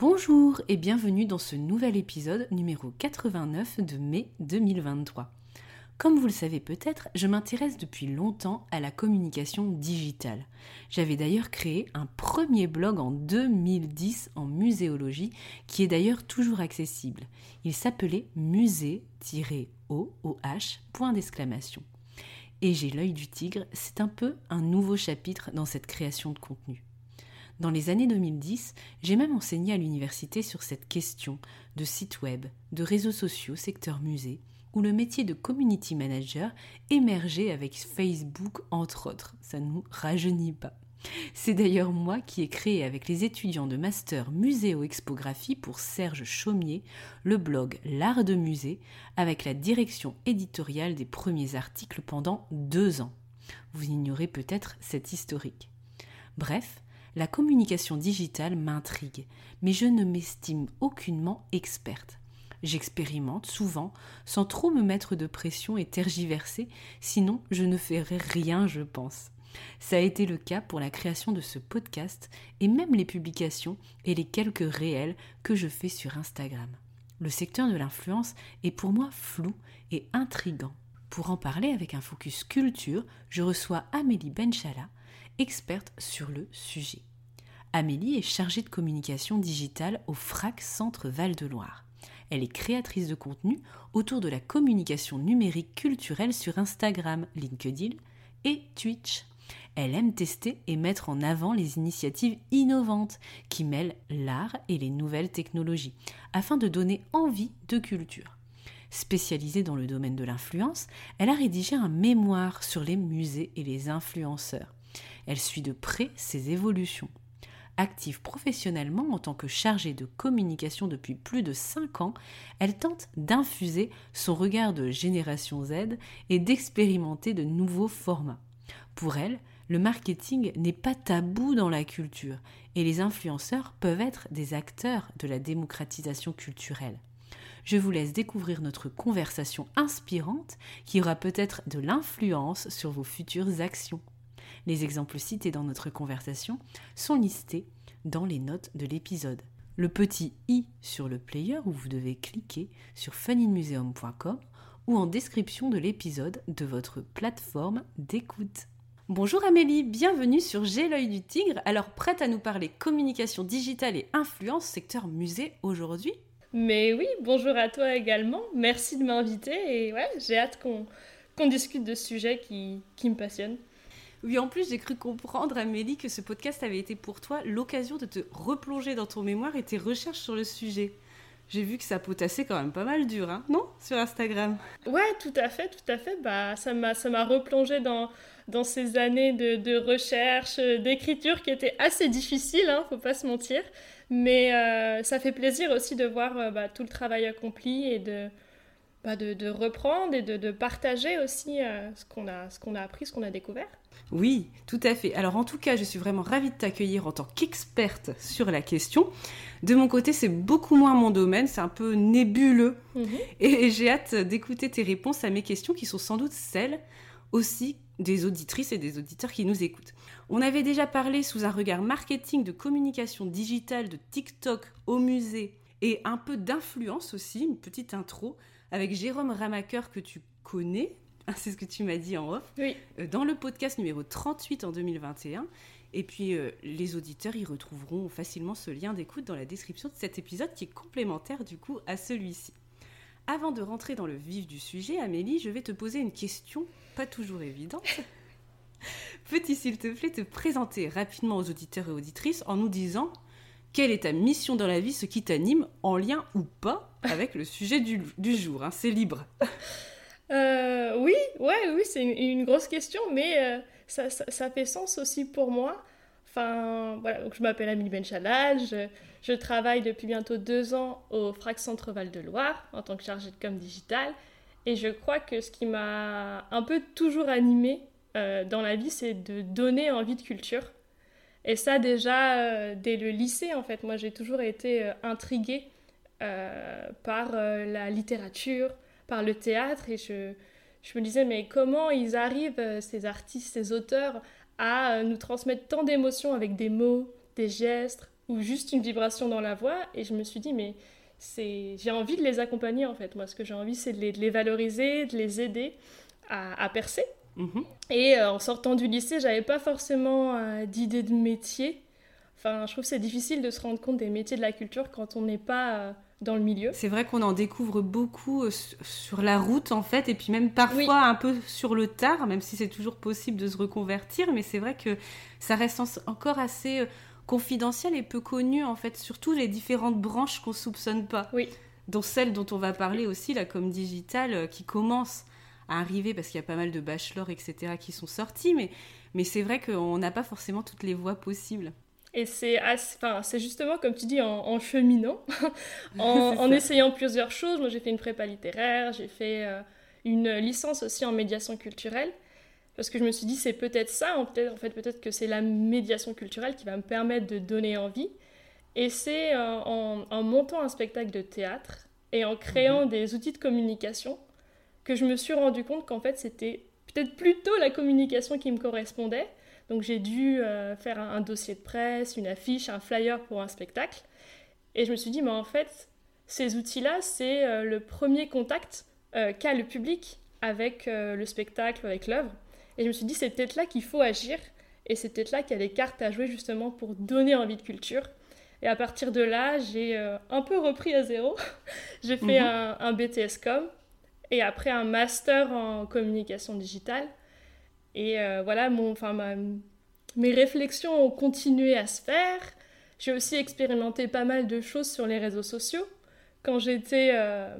Bonjour et bienvenue dans ce nouvel épisode numéro 89 de mai 2023. Comme vous le savez peut-être, je m'intéresse depuis longtemps à la communication digitale. J'avais d'ailleurs créé un premier blog en 2010 en muséologie qui est d'ailleurs toujours accessible. Il s'appelait musée-oh. Et j'ai l'œil du tigre, c'est un peu un nouveau chapitre dans cette création de contenu. Dans les années 2010, j'ai même enseigné à l'université sur cette question de site web, de réseaux sociaux, secteur musée, où le métier de community manager émergeait avec Facebook entre autres. Ça ne nous rajeunit pas. C'est d'ailleurs moi qui ai créé avec les étudiants de master muséo-expographie pour Serge Chaumier le blog L'Art de Musée avec la direction éditoriale des premiers articles pendant deux ans. Vous ignorez peut-être cette historique. Bref, la communication digitale m'intrigue, mais je ne m'estime aucunement experte. J'expérimente souvent sans trop me mettre de pression et tergiverser, sinon je ne ferai rien, je pense. Ça a été le cas pour la création de ce podcast et même les publications et les quelques réels que je fais sur Instagram. Le secteur de l'influence est pour moi flou et intrigant. Pour en parler avec un focus culture, je reçois Amélie Benchala, experte sur le sujet. Amélie est chargée de communication digitale au FRAC Centre Val-de-Loire. Elle est créatrice de contenu autour de la communication numérique culturelle sur Instagram, LinkedIn et Twitch. Elle aime tester et mettre en avant les initiatives innovantes qui mêlent l'art et les nouvelles technologies afin de donner envie de culture. Spécialisée dans le domaine de l'influence, elle a rédigé un mémoire sur les musées et les influenceurs. Elle suit de près ces évolutions. Active professionnellement en tant que chargée de communication depuis plus de 5 ans, elle tente d'infuser son regard de génération Z et d'expérimenter de nouveaux formats. Pour elle, le marketing n'est pas tabou dans la culture et les influenceurs peuvent être des acteurs de la démocratisation culturelle. Je vous laisse découvrir notre conversation inspirante qui aura peut-être de l'influence sur vos futures actions. Les exemples cités dans notre conversation sont listés dans les notes de l'épisode. Le petit i sur le player où vous devez cliquer sur funinmuseum.com ou en description de l'épisode de votre plateforme d'écoute. Bonjour Amélie, bienvenue sur J'ai l'œil du tigre. Alors prête à nous parler communication digitale et influence secteur musée aujourd'hui? Mais oui, bonjour à toi également. Merci de m'inviter et ouais, j'ai hâte qu'on discute de ce sujet qui, qui me passionne. Oui, en plus, j'ai cru comprendre, Amélie, que ce podcast avait été pour toi l'occasion de te replonger dans ton mémoire et tes recherches sur le sujet. J'ai vu que ça potassait quand même pas mal dur, hein, non? Sur Instagram. Ouais, tout à fait, tout à fait. Bah, ça m'a, ça m'a replongé dans, dans ces années de, recherche, d'écriture qui étaient assez difficiles, hein, faut pas se mentir. Mais euh, ça fait plaisir aussi de voir euh, bah, tout le travail accompli et de, bah, de, de, reprendre et de, de partager aussi euh, ce, qu'on a, a appris, ce qu'on a découvert. Oui, tout à fait. Alors en tout cas, je suis vraiment ravie de t'accueillir en tant qu'experte sur la question. De mon côté, c'est beaucoup moins mon domaine, c'est un peu nébuleux. Mhm. Et j'ai hâte d'écouter tes réponses à mes questions qui sont sans doute celles aussi des auditrices et des auditeurs qui nous écoutent. On avait déjà parlé sous un regard marketing de communication digitale de TikTok au musée et un peu d'influence aussi, une petite intro avec Jérôme Ramaker que tu connais c'est ce que tu m'as dit en off, oui. Euh, dans le podcast numéro 38 en 2021. Et puis euh, les auditeurs y retrouveront facilement ce lien d'écoute dans la description de cet épisode qui est complémentaire du coup à celui-ci. Avant de rentrer dans le vif du sujet, Amélie, je vais te poser une question pas toujours évidente. Peux-tu, s'il te plaît, te présenter rapidement aux auditeurs et auditrices en nous disant quelle est ta mission dans la vie, ce qui t'anime, en lien ou pas avec le sujet du, jour hein, C'est libre. Euh, oui, ouais, oui, c'est une, grosse question, mais euh, ça, ça, fait sens aussi pour moi. Enfin, voilà, donc je m'appelle Amélie Benchalal, je, je, travaille depuis bientôt deux ans au FRAC Centre Val de Loire en tant que chargée de com digital. Et je crois que ce qui m'a un peu toujours animée euh, dans la vie, c'est de donner envie de culture. Et ça, déjà, dès le lycée, en fait, moi, j'ai toujours été intriguée par la littérature, par le théâtre. Et je, je, me disais, mais comment ils arrivent, ces artistes, ces auteurs, à nous transmettre tant d'émotions avec des mots, des gestes ou juste une vibration dans la voix? Et je me suis dit, mais c'est j'ai envie de les accompagner, en fait. Moi, ce que j'ai envie, c'est de les, valoriser, de les aider à, à percer. Mhm. Et euh, en sortant du lycée, j'avais pas forcément euh, d'idée de métier. Enfin, je trouve que c'est difficile de se rendre compte des métiers de la culture quand on n'est pas euh, dans le milieu. C'est vrai qu'on en découvre beaucoup sur la route en fait, et puis même parfois un peu sur le tard, même si c'est toujours possible de se reconvertir, mais c'est vrai que ça reste encore assez confidentiel et peu connu en fait, surtout les différentes branches qu'on soupçonne pas. Oui. Dont celle dont on va parler aussi, la com digitale, qui commence arriver parce qu'il y a pas mal de bachelors, etc., qui sont sortis, mais, mais c'est vrai qu'on n'a pas forcément toutes les voies possibles. Et c'est enfin, justement, comme tu dis, en, cheminant, en, essayant plusieurs choses. Moi, j'ai fait une prépa littéraire, j'ai fait euh, une licence aussi en médiation culturelle, parce que je me suis dit, c'est peut-être ça, en fait, peut-être que c'est la médiation culturelle qui va me permettre de donner envie. Et c'est euh, en, montant un spectacle de théâtre et en créant mhm. des outils de communication que je me suis rendu compte qu'en fait c'était peut-être plutôt la communication qui me correspondait. Donc j'ai dû euh, faire un, dossier de presse, une affiche, un flyer pour un spectacle. Et je me suis dit, mais en fait, ces outils-là, c'est euh, le premier contact euh, qu'a le public avec le spectacle, avec l'œuvre. Et je me suis dit, c'est peut-être là qu'il faut agir. Et c'est peut-être là qu'il y a des cartes à jouer justement pour donner envie de culture. Et à partir de là, j'ai un peu repris à zéro. j'ai fait mhm. un, un, BTS Com et après un master en communication digitale. Et euh, voilà, mon, enfin, mes réflexions ont continué à se faire. J'ai aussi expérimenté pas mal de choses sur les réseaux sociaux. Quand j'étais euh,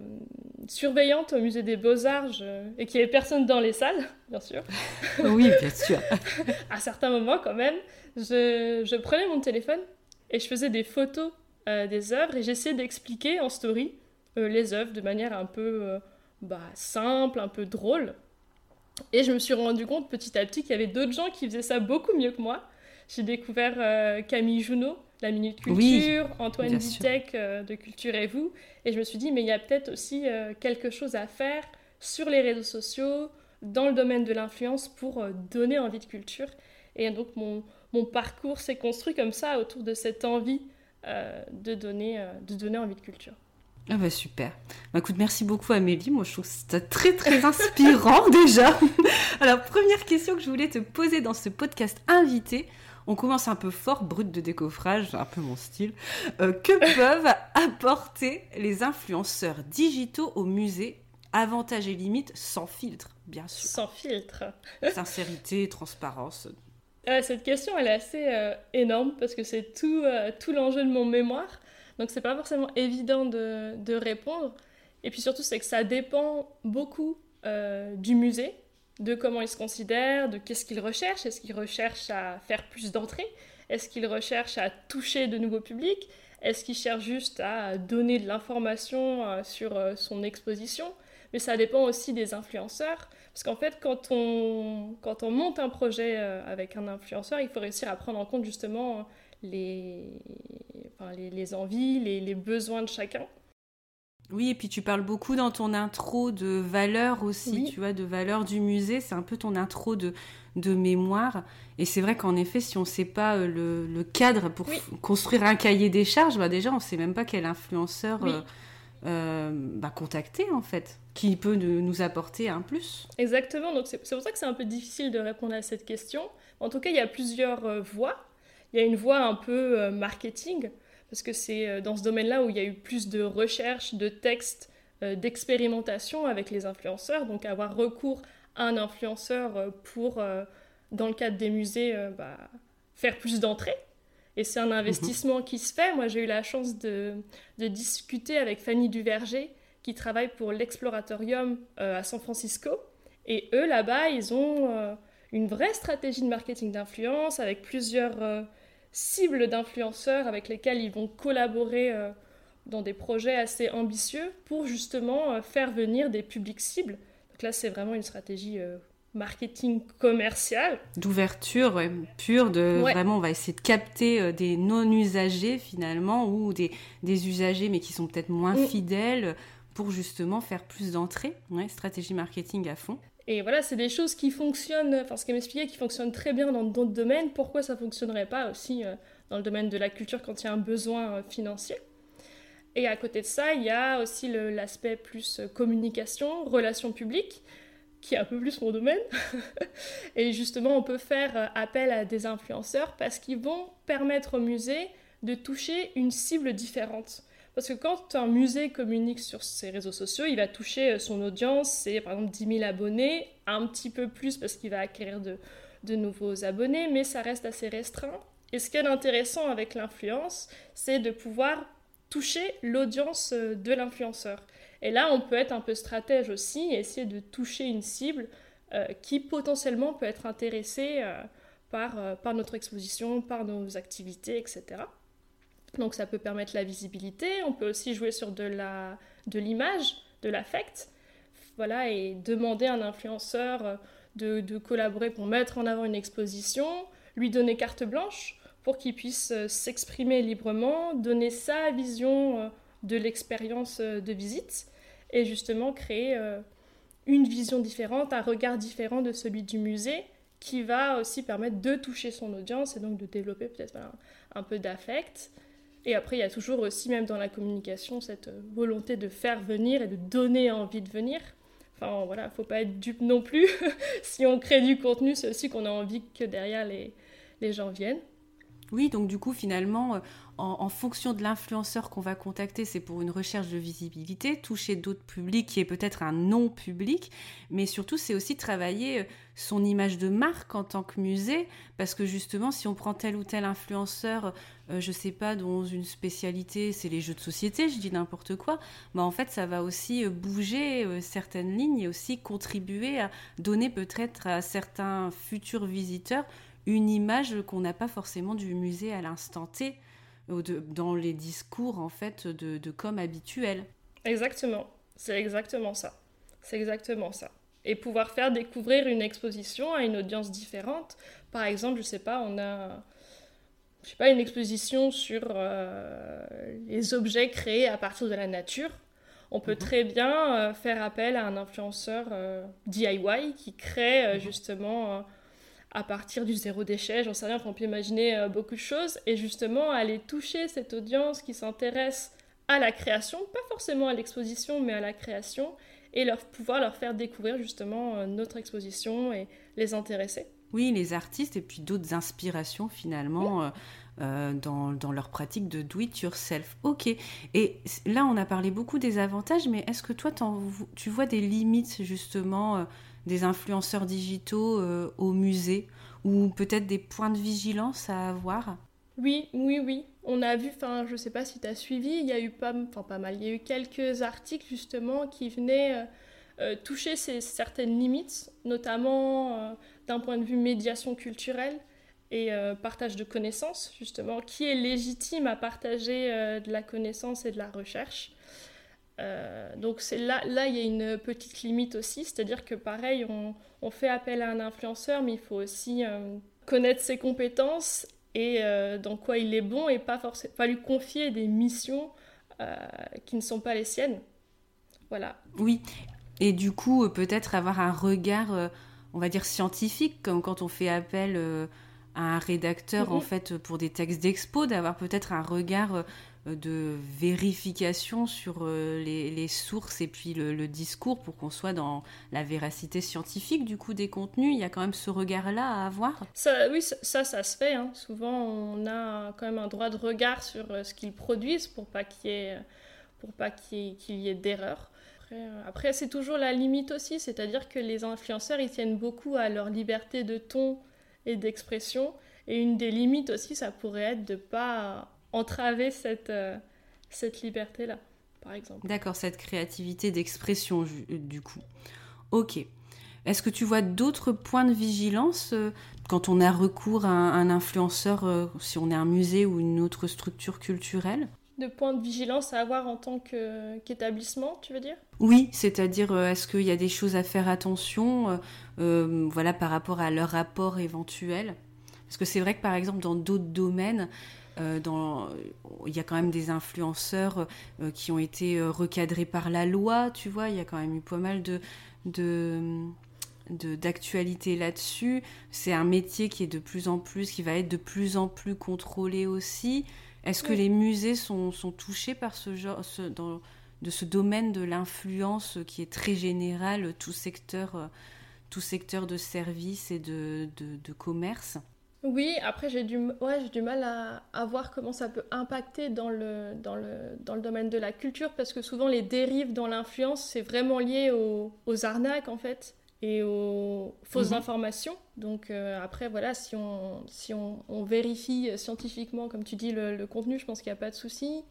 surveillante au musée des beaux-arts et qu'il n'y avait personne dans les salles, bien sûr. oui, bien sûr. à certains moments, quand même, je, je, prenais mon téléphone et je faisais des photos euh, des œuvres et j'essayais d'expliquer en story les œuvres de manière un peu bah, simple, un peu drôle. Et je me suis rendu compte petit à petit qu'il y avait d'autres gens qui faisaient ça beaucoup mieux que moi. J'ai découvert euh, Camille Junot, la Minute Culture, Antoine Vitek euh, de Culture et vous. Et je me suis dit, mais il y a peut-être aussi euh, quelque chose à faire sur les réseaux sociaux, dans le domaine de l'influence pour donner envie de culture. Et donc mon, mon parcours s'est construit comme ça autour de cette envie de, donner, de donner envie de culture. Ah bah super. Bah écoute, merci beaucoup Amélie. Moi je trouve c'est très très inspirant déjà. Alors première question que je voulais te poser dans ce podcast invité. On commence un peu fort, brut de décoffrage, un peu mon style. Euh, que peuvent apporter les influenceurs digitaux au musée Avantages et limites sans filtre, bien sûr? Sans filtre. Sincérité, transparence. cette question, elle est assez euh, énorme parce que c'est tout, euh, tout l'enjeu de mon mémoire. Donc c'est pas forcément évident de, répondre. Et puis surtout, c'est que ça dépend beaucoup euh, du musée, de comment il se considère, de qu'est-ce qu'il recherche. Est-ce qu'il recherche à faire plus d'entrées? Est-ce qu'il recherche à toucher de nouveaux publics? Est-ce qu'il cherche juste à donner de l'information euh, sur euh, son exposition? Mais ça dépend aussi des influenceurs. Parce qu'en fait, quand on, quand on monte un projet avec un influenceur, il faut réussir à prendre en compte justement les, les, envies, les, besoins de chacun. Oui, et puis tu parles beaucoup dans ton intro de valeurs aussi, tu vois, de valeurs du musée. C'est un peu ton intro de, de mémoire. Et c'est vrai qu'en effet, si on ne sait pas euh, le, cadre pour construire un cahier des charges, bah déjà, on ne sait même pas quel influenceur euh, euh, bah, contacter, en fait, qui peut nous apporter un plus. Exactement. Donc c'est pour ça que c'est un peu difficile de répondre à cette question. En tout cas, il y a plusieurs voies. Il y a une voie un peu marketing parce que c'est euh, dans ce domaine-là où il y a eu plus de recherches, de textes, euh, d'expérimentation avec les influenceurs, donc avoir recours à un influenceur euh, pour dans le cadre des musées, bah, faire plus d'entrées. Et c'est un investissement qui se fait. Moi, j'ai eu la chance de, discuter avec Fanny Duverger, qui travaille pour l'Exploratorium à San Francisco. Et eux, là-bas, ils ont une vraie stratégie de marketing d'influence avec plusieurs cibles d'influenceurs avec lesquels ils vont collaborer dans des projets assez ambitieux pour justement euh, faire venir des publics cibles. Donc là, c'est vraiment une stratégie euh, marketing commercial. D'ouverture pure, de vraiment, on va essayer de capter euh, des non-usagers finalement ou des, des, usagers mais qui sont peut-être moins mm. fidèles pour justement faire plus d'entrées. Ouais, stratégie marketing à fond. Et voilà, c'est des choses qui fonctionnent, enfin ce qu'elle m'expliquait, qui fonctionnent très bien dans d'autres domaines. Pourquoi ça fonctionnerait pas aussi dans le domaine de la culture quand il y a un besoin financier? Et à côté de ça, il y a aussi l'aspect plus euh, communication, relations publiques, qui est un peu plus mon domaine. et justement, on peut faire euh, appel à des influenceurs parce qu'ils vont permettre au musée de toucher une cible différente. Parce que quand un musée communique sur ses réseaux sociaux, il va toucher euh, son audience, c'est par exemple 10 000 abonnés, un petit peu plus parce qu'il va acquérir de, nouveaux abonnés, mais ça reste assez restreint. Et ce qui est intéressant avec l'influence, c'est de pouvoir toucher l'audience euh, de l'influenceur. Et là, on peut être un peu stratège aussi et essayer de toucher une cible euh, qui potentiellement peut être intéressée par notre exposition, par nos activités, etc. Donc ça peut permettre la visibilité, on peut aussi jouer sur de la l'image, de l'affect, voilà, et demander à un influenceur de, de collaborer pour mettre en avant une exposition, lui donner carte blanche, pour qu'il puisse euh, s'exprimer librement, donner sa vision euh, de l'expérience euh, de visite et justement créer une vision différente, un regard différent de celui du musée qui va aussi permettre de toucher son audience et donc de développer peut-être un, peu d'affect. Et après, il y a toujours aussi, même dans la communication, cette volonté de faire venir et de donner envie de venir. Enfin voilà, faut pas être dupe non plus. si on crée du contenu, c'est aussi qu'on a envie que derrière les, les gens viennent. Oui, donc du coup, finalement, euh, en, fonction de l'influenceur qu'on va contacter, c'est pour une recherche de visibilité, toucher d'autres publics qui est peut-être un non-public, mais surtout, c'est aussi travailler euh, son image de marque en tant que musée, parce que justement, si on prend tel ou tel influenceur, euh, je sais pas, dont une spécialité, c'est les jeux de société, je dis n'importe quoi, bah en fait, ça va aussi bouger certaines lignes et aussi contribuer à donner peut-être à certains futurs visiteurs une image qu'on n'a pas forcément du musée à l'instant T, dans les discours en fait de, de com habituels. Exactement, c'est exactement ça. C'est exactement ça. Et pouvoir faire découvrir une exposition à une audience différente. Par exemple, je sais pas, on a je sais pas, une exposition sur euh, les objets créés à partir de la nature. On peut mhm. très bien euh, faire appel à un influenceur euh, DIY qui crée mhm. justement à partir du zéro déchet, j'en sais rien, on peut imaginer beaucoup de choses, et justement aller toucher cette audience qui s'intéresse à la création, pas forcément à l'exposition, mais à la création, et leur pouvoir leur faire découvrir justement notre exposition et les intéresser. Oui, les artistes et puis d'autres inspirations finalement euh, dans, dans, leur pratique de do it yourself. Ok. Et là, on a parlé beaucoup des avantages, mais est-ce que toi, tu vois des limites justement des influenceurs digitaux euh, au musée? Ou peut-être des points de vigilance à avoir? Oui, oui, oui. On a vu, enfin, je sais pas si tu as suivi, il y a eu pas, enfin, pas mal, il y a eu quelques articles justement qui venaient euh, euh, toucher ces, certaines limites, notamment d'un point de vue médiation culturelle et partage de connaissances, justement, qui est légitime à partager de la connaissance et de la recherche. Euh, donc c'est là, là, il y a une petite limite aussi, c'est-à-dire que pareil, on, on, fait appel à un influenceur, mais il faut aussi euh, connaître ses compétences et euh, dans quoi il est bon et pas, forcément, pas lui confier des missions qui ne sont pas les siennes. Voilà. Oui, et du coup, peut-être avoir un regard, on va dire, scientifique, comme quand on fait appel à un rédacteur, en mhm. fait, pour des textes d'expo, d'avoir peut-être un regard euh, de vérification sur euh, les, sources et puis le, discours pour qu'on soit dans la véracité scientifique du coup des contenus. Il y a quand même ce regard-là à avoir. Ça, oui, ça, ça, se fait. Hein. Souvent, on a quand même un droit de regard sur euh, ce qu'ils produisent pour pas qu'il y ait, pour pas qu'il y ait, d'erreur. Après, après c'est toujours la limite aussi, c'est-à-dire que les influenceurs, ils tiennent beaucoup à leur liberté de ton et d'expression. Et une des limites aussi, ça pourrait être de ne pas entraver cette, cette liberté-là, par exemple. D'accord, cette créativité d'expression, du coup. Ok. Est-ce que tu vois d'autres points de vigilance quand on a recours à un, influenceur, euh, si on est un musée ou une autre structure culturelle? De points de vigilance à avoir en tant qu'établissement, tu veux dire? Oui, c'est-à-dire euh, est-ce qu'il y a des choses à faire attention euh, voilà, par rapport à leur rapport éventuel? Parce que c'est vrai que par exemple dans d'autres domaines, il y a quand même des influenceurs qui ont été recadrés par la loi, tu vois, il y a quand même eu pas mal de d'actualité là-dessus. C'est un métier qui est de plus en plus, qui va être de plus en plus contrôlé aussi. Est-ce que les musées sont, sont, touchés par ce genre, ce, dans, de ce domaine de l'influence qui est très général, tout secteur, euh, tout secteur de services et de, de, commerce? Oui, après j'ai du, ouais, du mal à, à, voir comment ça peut impacter dans le, dans, le, dans le domaine de la culture, parce que souvent les dérives dans l'influence, c'est vraiment lié aux, aux arnaques en fait et aux fausses mhm. informations. Donc euh, après, voilà, si on, si on, vérifie scientifiquement, comme tu dis, le, contenu, je pense qu'il n'y a pas de souci.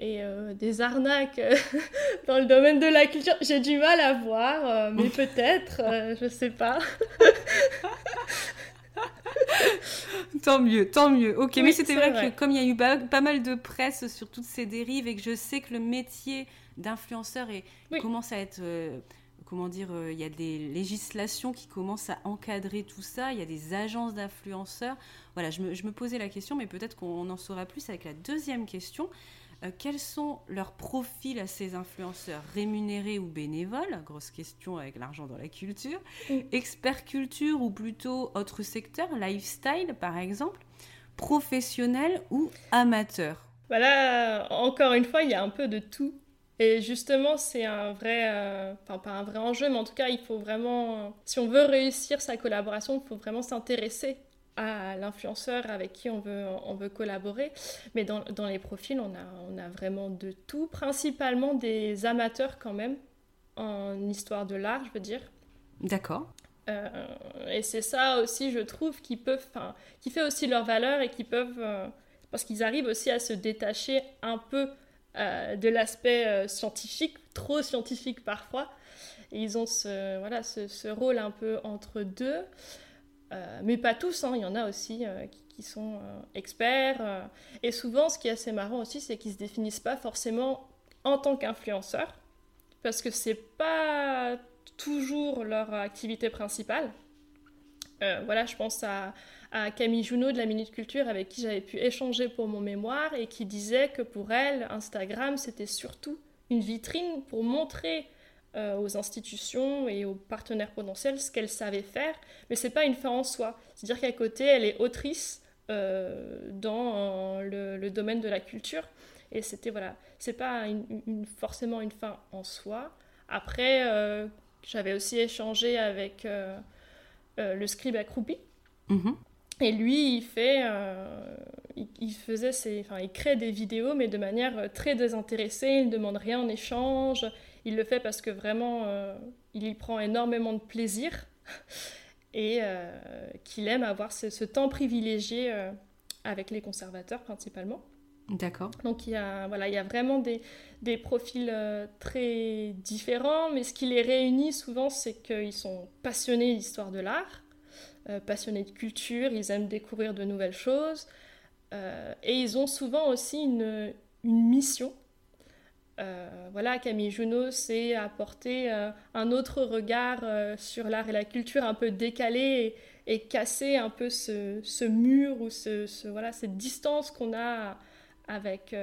Et euh, des arnaques euh, dans le domaine de la culture, j'ai du mal à voir, mais peut-être, je ne sais pas. tant mieux, tant mieux. Ok, mais c'était vrai, que comme il y a eu pas, mal de presse sur toutes ces dérives et que je sais que le métier d'influenceur commence à être comment dire, euh, il y a des législations qui commencent à encadrer tout ça, il y a des agences d'influenceurs. Voilà, je me, posais la question, mais peut-être qu'on en saura plus avec la deuxième question. Euh, quels sont leurs profils à ces influenceurs Rémunérés ou bénévoles? Grosse question avec l'argent dans la culture. Expert culture ou plutôt autre secteur Lifestyle par exemple Professionnel ou amateur? Voilà, encore une fois, il y a un peu de tout. Et justement, c'est un vrai, euh, enfin pas un vrai enjeu, mais en tout cas, il faut vraiment, si on veut réussir sa collaboration, il faut vraiment s'intéresser à l'influenceur avec qui on veut, on veut collaborer. Mais dans, dans, les profils, on a, on a vraiment de tout, principalement des amateurs quand même, en histoire de l'art, je veux dire. D'accord. Euh, et c'est ça aussi, je trouve, qui peuvent, qui fait aussi leur valeur et qui peuvent, euh, parce qu'ils arrivent aussi à se détacher un peu euh, de l'aspect euh, scientifique, trop scientifique parfois. Ils ont ce, voilà, ce, rôle un peu entre deux. Euh, mais pas tous, hein. il y en a aussi qui, sont experts. et souvent, ce qui est assez marrant aussi, c'est qu'ils ne se définissent pas forcément en tant qu'influenceurs, parce que c'est pas toujours leur activité principale. Voilà, je pense à, Camille Junot de la Minute Culture avec qui j'avais pu échanger pour mon mémoire et qui disait que pour elle, Instagram, c'était surtout une vitrine pour montrer euh, aux institutions et aux partenaires potentiels ce qu'elle savait faire, mais c'est pas une fin en soi. C'est-à-dire qu'à côté, elle est autrice euh, dans le, domaine de la culture et c'était voilà, c'est pas forcément une fin en soi. Après, euh, j'avais aussi échangé avec le scribe accroupi. Mm-hmm. Et lui, il fait, euh, il, faisait ses, enfin, il crée des vidéos, mais de manière euh, très désintéressée. Il ne demande rien en échange. Il le fait parce que vraiment, euh, il y prend énormément de plaisir et qu'il aime avoir ce, temps privilégié avec les conservateurs principalement. D'accord. Donc il y a, voilà, il y a vraiment des, des profils très différents, mais ce qui les réunit souvent, c'est qu'ils sont passionnés d'histoire de l'art euh, passionnés de culture, ils aiment découvrir de nouvelles choses. Euh, et ils ont souvent aussi une, une mission. Euh, voilà, Camille Junot, c'est apporter un autre regard sur l'art et la culture un peu décalé et, casser un peu ce, ce mur ou ce, voilà, cette distance qu'on a avec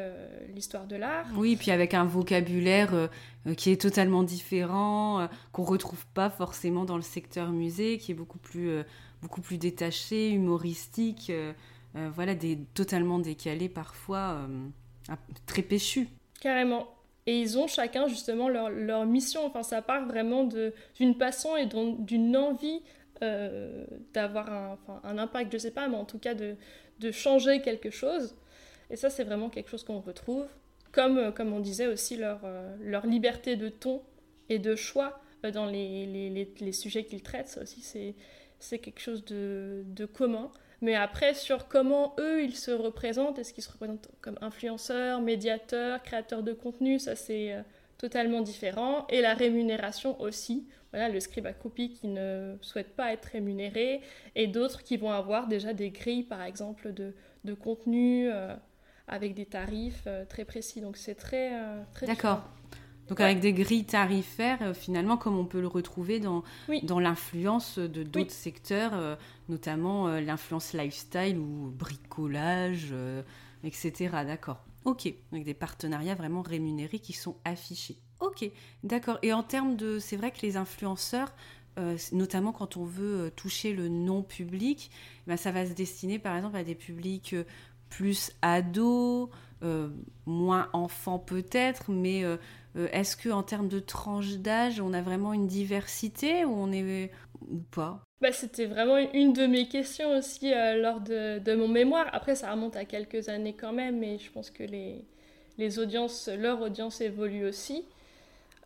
l'histoire de l'art. Oui, puis avec un vocabulaire qui est totalement différent, qu'on retrouve pas forcément dans le secteur musée, qui est beaucoup plus beaucoup plus détaché, humoristique, euh, euh, voilà, des, totalement décalé parfois, euh, très péchu. Carrément. Et ils ont chacun justement leur, leur mission. Enfin, ça part vraiment d'une passion et d'une envie d'avoir un, un, impact, je sais pas, mais en tout cas de, de changer quelque chose. Et ça, c'est vraiment quelque chose qu'on retrouve. Comme, comme on disait aussi, leur, leur liberté de ton et de choix dans les, les, les, sujets qu'ils traitent. Ça aussi, c'est quelque chose de, de, commun. Mais après, sur comment eux, ils se représentent, est-ce qu'ils se représentent comme influenceurs, médiateurs, créateurs de contenu, ça c'est euh, totalement différent. Et la rémunération aussi. Voilà, le scribe à copie qui ne souhaite pas être rémunéré et d'autres qui vont avoir déjà des grilles, par exemple, de, de contenu euh, avec des tarifs euh, très précis. Donc c'est très, très D'accord. Donc avec des grilles tarifaires, euh, finalement, comme on peut le retrouver dans, dans l'influence de d'autres secteurs, euh, notamment euh, l'influence lifestyle ou bricolage, etc. D'accord. Ok, avec des partenariats vraiment rémunérés qui sont affichés. Ok, d'accord. Et en termes de... C'est vrai que les influenceurs, notamment quand on veut toucher le non-public, ben ça va se destiner par exemple à des publics plus ados, moins enfants peut-être, mais euh, est-ce que en termes de tranche d'âge, on a vraiment une diversité ou on est ou pas? Bah, c'était vraiment une de mes questions aussi euh, lors de, mon mémoire. Après, ça remonte à quelques années quand même, mais je pense que les, les audiences, leur audience évolue aussi.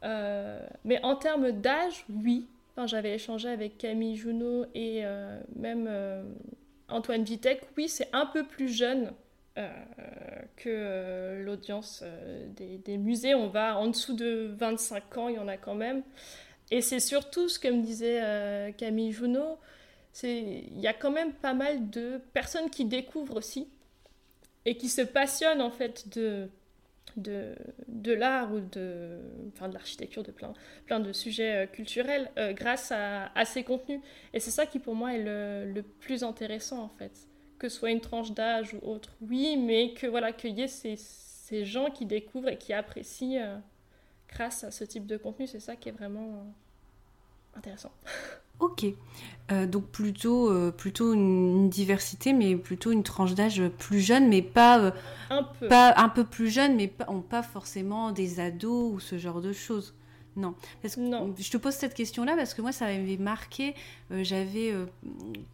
Euh, mais en termes d'âge, oui. Enfin, J'avais échangé avec Camille Junot et même Antoine Vitek. Oui, c'est un peu plus jeune euh, que euh, l'audience euh, des, musées. On va en dessous de 25 ans, il y en a quand même. Et c'est surtout ce que me disait Camille Junot, il y a quand même pas mal de personnes qui découvrent aussi et qui se passionnent en fait de, de, de l'art ou de, enfin, de l'architecture, de plein, plein de sujets culturels grâce à, à, ces contenus. Et c'est ça qui pour moi est le, le plus intéressant en fait que ce soit une tranche d'âge ou autre, oui, mais que voilà, qu'il y ait ces, ces, gens qui découvrent et qui apprécient euh, grâce à ce type de contenu, c'est ça qui est vraiment euh, intéressant. Ok, euh, donc plutôt, plutôt une diversité, mais plutôt une tranche d'âge plus jeune, mais pas un peu, pas un peu plus jeune, mais pas, pas forcément des ados ou ce genre de choses. Non. Parce que Je te pose cette question-là parce que moi, ça m'avait marqué. Euh, j'avais, euh,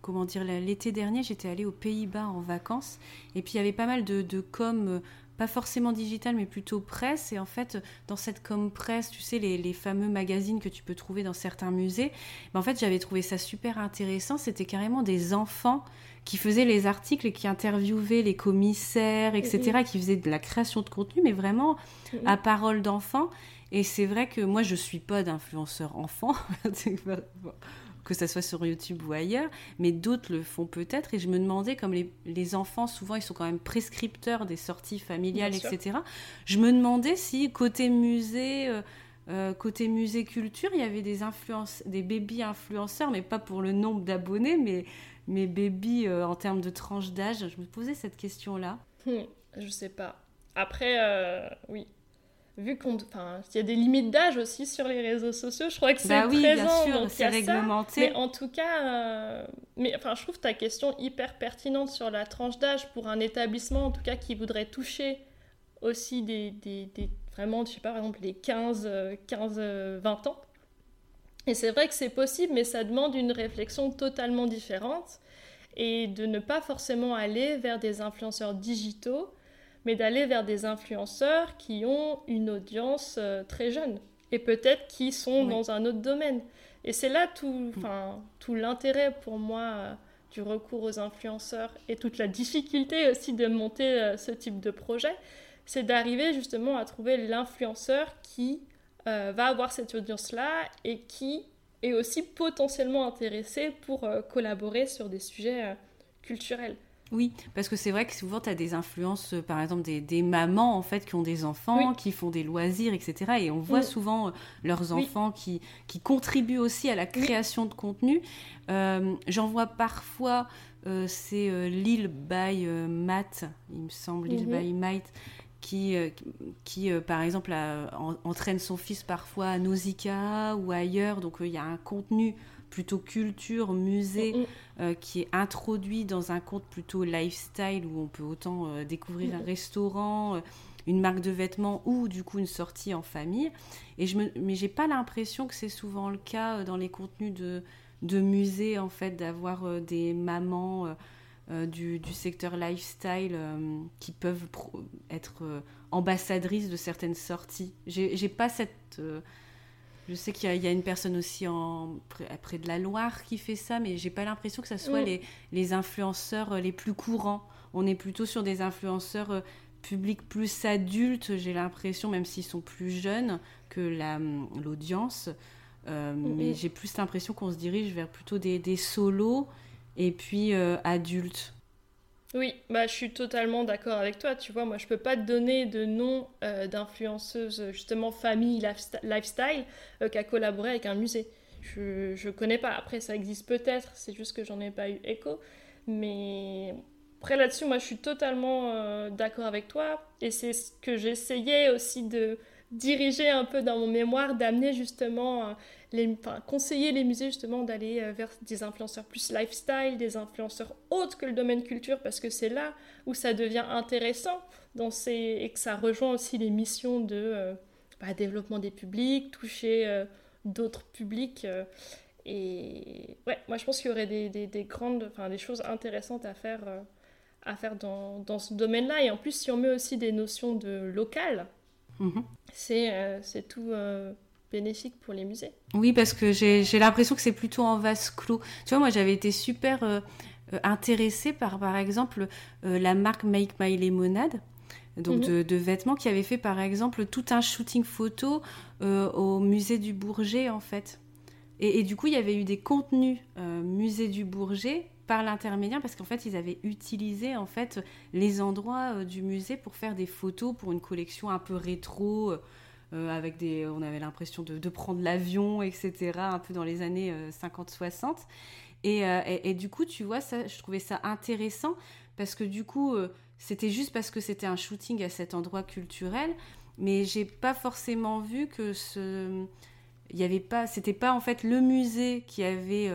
comment dire, l'été dernier, j'étais allée aux Pays-Bas en vacances. Et puis, il y avait pas mal de, de com, euh, pas forcément digital, mais plutôt presse. Et en fait, dans cette com presse, tu sais, les, fameux magazines que tu peux trouver dans certains musées, ben, en fait, j'avais trouvé ça super intéressant. C'était carrément des enfants qui faisaient les articles et qui interviewaient les commissaires, etc., qui faisaient de la création de contenu, mais vraiment à parole d'enfant. Et c'est vrai que moi, je ne suis pas d'influenceur enfant, que ce soit sur YouTube ou ailleurs, mais d'autres le font peut-être. Et je me demandais, comme les, enfants, souvent, ils sont quand même prescripteurs des sorties familiales, etc. Je me demandais si, côté musée... Euh, euh, côté musée culture, il y avait des influences, des baby influenceurs, mais pas pour le nombre d'abonnés, mais mais baby euh, en termes de tranche d'âge. Je me posais cette question-là. Hmm, je sais pas. Après, oui, vu qu'on enfin il y a des limites d'âge aussi sur les réseaux sociaux. Je crois que c'est bah oui, présent bien sûr, c'est réglementé. Mais en tout cas euh, mais enfin je trouve ta question hyper pertinente sur la tranche d'âge pour un établissement en tout cas qui voudrait toucher aussi des, des, des vraiment je sais pas par exemple les 15 15 20 ans. Et c'est vrai que c'est possible mais ça demande une réflexion totalement différente et de ne pas forcément aller vers des influenceurs digitaux mais d'aller vers des influenceurs qui ont une audience euh, très jeune et peut-être qui sont dans un autre domaine. Et c'est là tout, mm. tout l'intérêt pour moi euh, du recours aux influenceurs et toute la difficulté aussi de monter euh, ce type de projet, c'est d'arriver justement à trouver l'influenceur qui va avoir cette audience-là et qui est aussi potentiellement intéressé pour collaborer sur des sujets culturels. Oui, parce que c'est vrai que souvent tu as des influences, euh, par exemple des, mamans en fait qui ont des enfants, qui font des loisirs, etc. Et on voit souvent euh, leurs enfants qui, qui contribuent aussi à la création de contenu. Euh, j'en vois parfois, c'est Lille by Matt, il me semble, Lille mhm. by Might, qui, qui par exemple, entraîne son fils parfois à Nausicaa ou ailleurs. Donc il y a un contenu plutôt culture, musée, mm, mm. Euh, qui est introduit dans un compte plutôt lifestyle où on peut autant euh, découvrir un mm. restaurant, euh, une marque de vêtements ou du coup une sortie en famille. Et je me, mais j'ai pas l'impression que c'est souvent le cas dans les contenus de, de musées en fait d'avoir des mamans. du, du, secteur lifestyle qui peuvent être ambassadrices de certaines sorties. J'ai pas cette Je sais qu'il y, a une personne aussi en, près, de la Loire qui fait ça, mais j'ai pas l'impression que ce soit mm. les, les, influenceurs euh, les plus courants. On est plutôt sur des influenceurs euh, publics plus adultes, j'ai l'impression, même s'ils sont plus jeunes que l'audience. Euh, mm, mais j'ai plus l'impression qu'on se dirige vers plutôt des, des solos et puis adultes. Oui, bah, je suis totalement d'accord avec toi. Tu vois, moi, je peux pas te donner de nom euh, d'influenceuse, justement, famille, lifestyle, euh, qui a collaboré avec un musée. Je, je connais pas. Après, ça existe peut-être, c'est juste que j'en ai pas eu écho. Mais après, là-dessus, moi, je suis totalement euh, d'accord avec toi. Et c'est ce que j'essayais aussi de diriger un peu dans mon mémoire, d'amener justement les, conseiller les musées justement d'aller euh, vers des influenceurs plus lifestyle, des influenceurs autres que le domaine culture, parce que c'est là où ça devient intéressant dans ces, et que ça rejoint aussi les missions de euh, bah, développement des publics, toucher euh, d'autres publics. et ouais, moi je pense qu'il y aurait des, des, des, grandes, enfin des choses intéressantes à faire, à faire dans, dans ce domaine-là. Et en plus, si on met aussi des notions de local, mm-hmm. c'est tout bénéfique pour les musées. Oui, parce que j'ai l'impression que c'est plutôt en vase clos. Tu vois, moi j'avais été super euh, euh, intéressée par, par exemple, euh, la marque Make My Lemonade. Donc mhm. de, vêtements qui avait fait par exemple tout un shooting photo au musée du Bourget en fait. Et, du coup il y avait eu des contenus musée du Bourget par l'intermédiaire parce qu'en fait ils avaient utilisé en fait les endroits du musée pour faire des photos pour une collection un peu rétro euh, avec des, on avait l'impression de, prendre l'avion, etc., un peu dans les années 50-60. Euh, euh, et, et, du coup, tu vois, ça, je trouvais ça intéressant parce que du coup, c'était juste parce que c'était un shooting à cet endroit culturel, mais j'ai pas forcément vu que ce, il y avait pas, c'était pas en fait le musée qui avait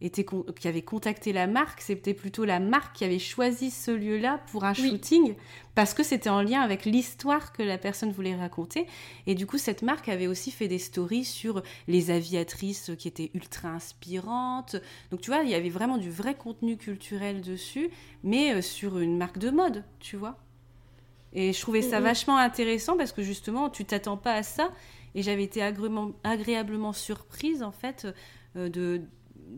qui avait contacté la marque, c'était plutôt la marque qui avait choisi ce lieu-là pour un shooting parce que c'était en lien avec l'histoire que la personne voulait raconter. Et du coup, cette marque avait aussi fait des stories sur les aviatrices qui étaient ultra inspirantes. Donc tu vois, il y avait vraiment du vrai contenu culturel dessus, mais euh, sur une marque de mode, tu vois. Et je trouvais ça vachement intéressant parce que justement, tu t'attends pas à ça. Et j'avais été agréablement surprise en fait euh, de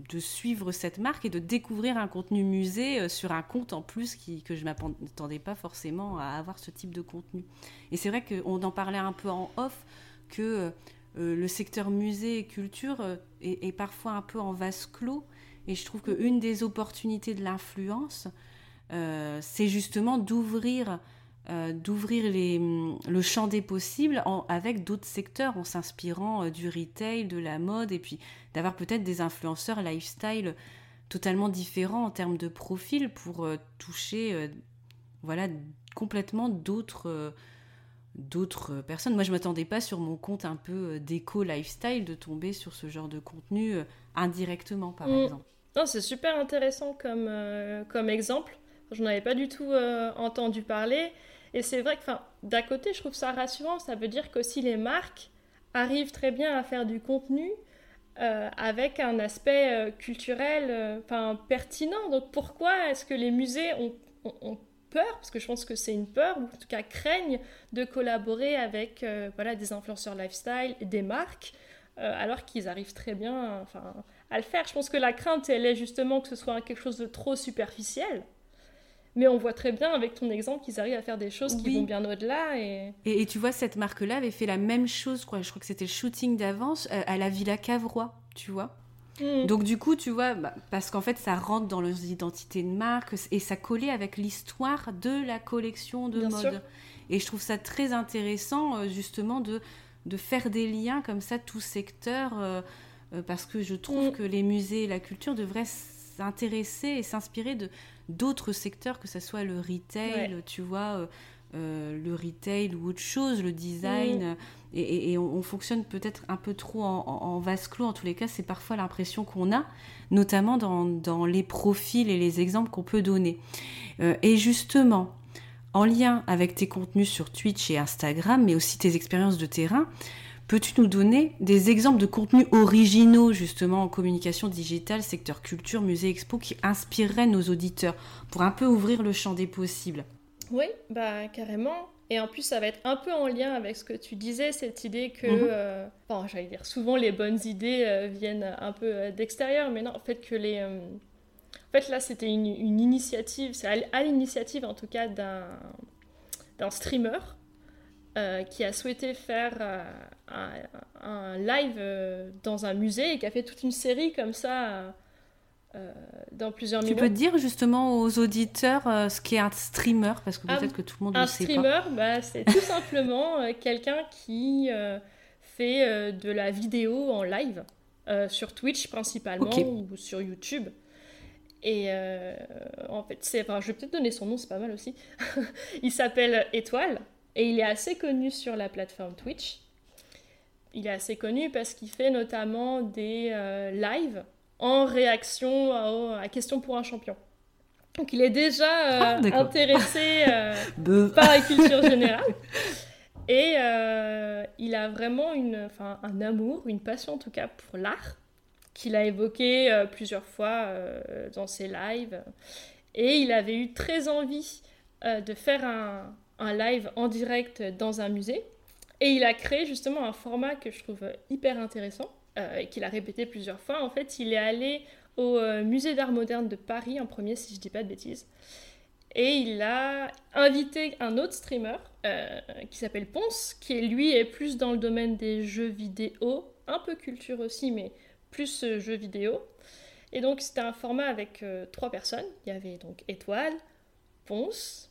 de suivre cette marque et de découvrir un contenu musée euh, sur un compte en plus qui, que je ne m'attendais pas forcément à avoir ce type de contenu. Et c'est vrai qu'on en parlait un peu en off que euh, euh, le secteur musée et culture est, parfois un peu en vase clos. Et je trouve qu'une des opportunités de l'influence, c'est justement d'ouvrir euh, d'ouvrir le champ des possibles avec d'autres secteurs en s'inspirant euh, du retail, de la mode et puis d'avoir peut-être des influenceurs lifestyle totalement différents en termes de profil pour euh, toucher voilà complètement d'autres d'autres personnes. Moi, je m'attendais pas sur mon compte un peu déco lifestyle de tomber sur ce genre de contenu indirectement, par mm. exemple. c'est super intéressant comme, comme exemple. Je n'en avais pas du tout entendu parler. Et c'est vrai que d'un côté, je trouve ça rassurant. Ça veut dire qu'aussi les marques arrivent très bien à faire du contenu euh, avec un aspect euh, culturel euh, pertinent. Donc pourquoi est-ce que les musées ont, peur, parce que je pense que c'est une peur, ou en tout cas craignent de collaborer avec des influenceurs lifestyle, des marques, alors qu'ils arrivent très bien à le faire. Je pense que la crainte, elle est justement que ce soit quelque chose de trop superficiel. Mais on voit très bien avec ton exemple qu'ils arrivent à faire des choses qui vont bien au-delà. Et... Et, tu vois, cette marque-là avait fait la même chose, quoi. je crois que c'était le shooting d'avance, euh, à la Villa Cavrois, tu vois. Hmm. Donc du coup, tu vois, bah, parce qu'en fait, ça rentre dans leurs identités de marque et ça collait avec l'histoire de la collection de mode. Et je trouve ça très intéressant, euh, justement, de, de faire des liens comme ça, tout secteur, euh, parce que je trouve hmm. que les musées et la culture devraient s'intéresser et s'inspirer de d'autres secteurs, que ce soit le retail, tu vois, euh, euh, le retail ou autre chose, le design. Mm. Et, on, fonctionne peut-être un peu trop en, vase clos. En tous les cas, c'est parfois l'impression qu'on a, notamment dans, les profils et les exemples qu'on peut donner. Euh, et justement, en lien avec tes contenus sur Twitch et Instagram, mais aussi tes expériences de terrain, Peux-tu nous donner des exemples de contenus originaux, justement, en communication digitale, secteur culture, musée, expo, qui inspireraient nos auditeurs pour un peu ouvrir le champ des possibles? Oui, bah carrément. Et en plus, ça va être un peu en lien avec ce que tu disais, cette idée que, mhm. bon, j'allais dire, souvent les bonnes idées viennent un peu d'extérieur, mais non, en fait que les... en fait, là, c'était une, initiative, c'est à l'initiative en tout cas d'un streamer euh, qui a souhaité faire euh, un, live euh, dans un musée et qui a fait toute une série comme ça dans plusieurs Tu peux dire justement aux auditeurs ce qu'est un streamer? Parce que peut-être que tout le monde ne sait pas. Un streamer, bah, c'est tout simplement quelqu'un qui fait de la vidéo en live sur Twitch principalement ou sur YouTube. Et en fait, c'est, enfin, je vais peut-être donner son nom, c'est pas mal aussi. il s'appelle Étoile. Et il est assez connu sur la plateforme Twitch. Il est assez connu parce qu'il fait notamment des euh, lives en réaction à, à, Question pour un champion. Donc il est déjà euh, ah, intéressé euh, par la culture générale. Et il a vraiment une, un amour, une passion en tout cas pour l'art, qu'il a évoqué plusieurs fois dans ses lives. Et il avait eu très envie de faire un, un live en direct dans un musée. Et il a créé justement un format que je trouve hyper intéressant euh, qu'il a répété plusieurs fois. En fait, il est allé au euh, musée d'art moderne de Paris en premier, si je dis pas de bêtises. Et il a invité un autre streamer euh, qui s'appelle Ponce, qui lui est plus dans le domaine des jeux vidéo, un peu culture aussi, mais plus jeux vidéo. Et donc c'était un format avec trois personnes. Il y avait donc Étoile, Ponce,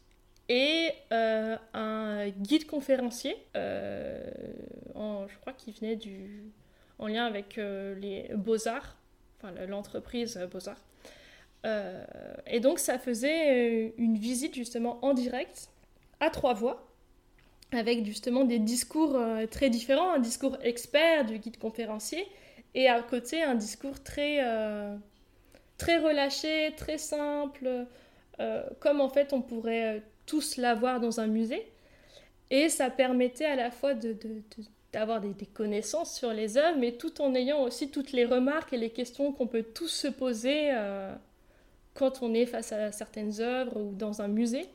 et euh, un guide conférencier, euh, je crois qu'il venait du, en lien avec euh, les Beaux-Arts, enfin l'entreprise Beaux-Arts. et donc ça faisait une visite justement en direct à trois voix, avec justement des discours très différents, un discours expert du guide conférencier, et à côté un discours très, très relâché, très simple, comme en fait on pourrait tous l'avoir dans un musée. Et ça permettait à la fois de, d'avoir des, connaissances sur les œuvres, mais tout en ayant aussi toutes les remarques et les questions qu'on peut tous se poser euh, quand on est face à certaines œuvres ou dans un musée.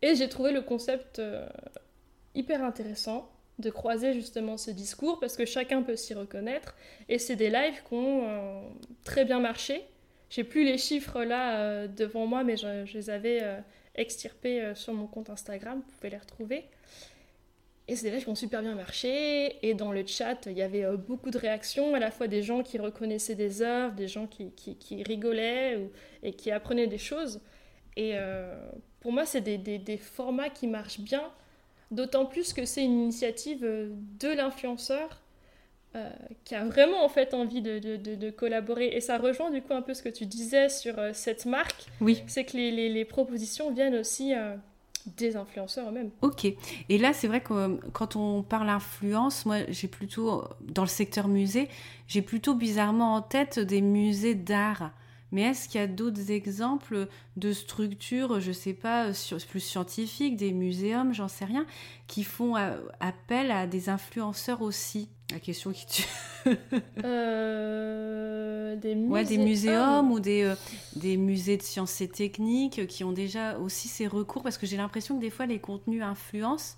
Et j'ai trouvé le concept euh, hyper intéressant de croiser justement ce discours parce que chacun peut s'y reconnaître. Et c'est des lives qui ont euh, très bien marché. J'ai plus les chiffres là devant moi, mais je les avais extirpés euh, sur mon compte Instagram, vous pouvez les retrouver. Et c'est des qui ont super bien marché. Et dans le chat, il y avait euh, beaucoup de réactions, à la fois des gens qui reconnaissaient des œuvres, des gens qui, qui, rigolaient et qui apprenaient des choses. Et euh, pour moi, c'est des, des, des, formats qui marchent bien, d'autant plus que c'est une initiative de l'influenceur euh, qui a vraiment en fait envie de, de, de, collaborer. Et ça rejoint du coup un peu ce que tu disais sur euh, cette marque. Oui. C'est que les, les, les, propositions viennent aussi euh, des influenceurs eux-mêmes. Ok. Et là, c'est vrai que quand on parle influence, moi j'ai plutôt, dans le secteur musée, j'ai plutôt bizarrement en tête des musées d'art. Mais est-ce qu'il y a d'autres exemples de structures, je sais pas, plus scientifiques, des muséums, j'en sais rien, qui font appel à des influenceurs aussi? La question qui tue. euh, des musées. Ouais, des muséums ou des, euh, des musées de sciences et techniques qui ont déjà aussi ces recours parce que j'ai l'impression que des fois les contenus influencent,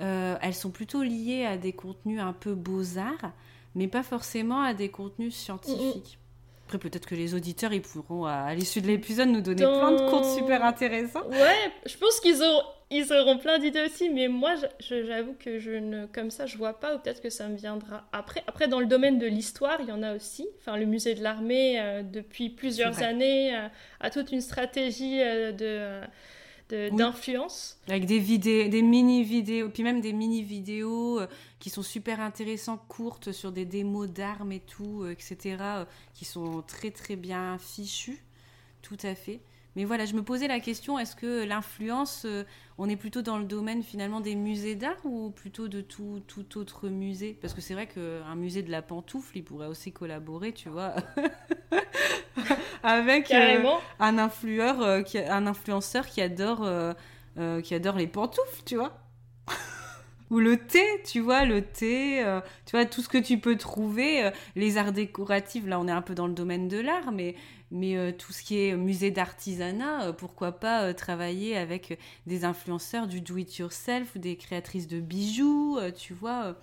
euh, elles sont plutôt liées à des contenus un peu beaux-arts, mais pas forcément à des contenus scientifiques. Après, peut-être que les auditeurs, ils pourront, à l'issue de l'épisode, nous donner plein de comptes super intéressants. Ouais, je pense qu'ils auront, ils auront plein d'idées aussi, mais moi, j'avoue que je ne, comme ça, je vois pas, ou peut-être que ça me viendra après. Après, dans le domaine de l'histoire, il y en a aussi. Enfin, le musée de l'armée, euh, depuis plusieurs années, euh, a toute une stratégie euh, de d'influence. Avec des vidéos, des mini vidéos, puis même des mini vidéos qui sont super intéressantes, courtes, sur des démos d'armes et tout, etc., qui sont très très bien fichues, tout à fait. Mais voilà, je me posais la question, est-ce que l'influence, euh, on est plutôt dans le domaine finalement des musées d'art ou plutôt de tout, tout autre musée? Parce que c'est vrai qu'un musée de la pantoufle, il pourrait aussi collaborer, tu vois, avec euh, un, influeur, euh, qui, un influenceur qui adore, qui adore les pantoufles, tu vois. Ou le thé, tu vois, le thé, tu vois, tout ce que tu peux trouver, les arts décoratifs, là on est un peu dans le domaine de l'art, mais mais tout ce qui est musée d'artisanat, pourquoi pas travailler avec des influenceurs du do-it-yourself ou des créatrices de bijoux, tu vois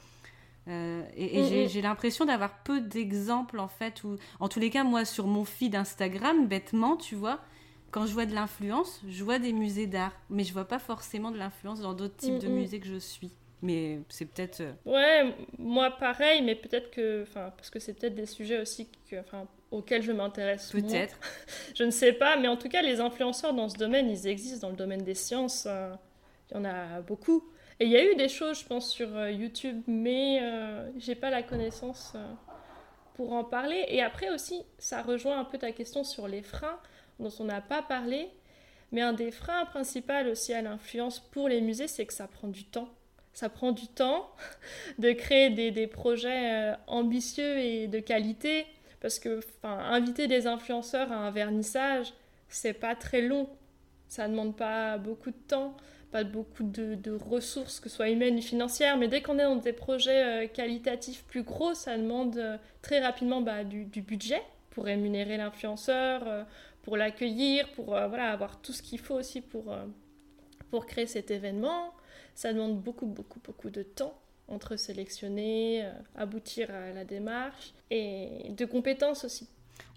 euh, et, mm, mm. j'ai l'impression d'avoir peu d'exemples en fait, en tous les cas, moi sur mon feed Instagram, bêtement, tu vois, quand je vois de l'influence, je vois des musées d'art, mais je vois pas forcément de l'influence dans d'autres types de mm, musées que je suis. Mais c'est peut-être. Euh, ouais, moi pareil, mais peut-être que. Enfin, parce que c'est peut-être des sujets aussi que, enfin, auxquels je m'intéresse. Peut-être. je ne sais pas, mais en tout cas, les influenceurs dans ce domaine, ils existent dans le domaine des sciences. Euh, il y en a beaucoup. Et il y a eu des choses, je pense, sur euh, YouTube, mais euh, j'ai pas la connaissance euh, pour en parler. Et après aussi, ça rejoint un peu ta question sur les freins, dont on n'a pas parlé. Mais un des freins principaux aussi à l'influence pour les musées, c'est que ça prend du temps. Ça prend du temps de créer des, des projets ambitieux et de qualité. Parce que inviter des influenceurs à un vernissage, c'est pas très long. Ça ne demande pas beaucoup de temps pas beaucoup de, ressources, que ce soit humaines ou financières, mais dès qu'on est dans des projets euh, qualitatifs plus gros, ça demande euh, très rapidement bah, du, budget pour rémunérer l'influenceur, euh, pour l'accueillir, pour avoir tout ce qu'il faut aussi pour créer cet événement. Ça demande beaucoup, beaucoup, beaucoup de temps entre sélectionner, aboutir à la démarche et de compétences aussi.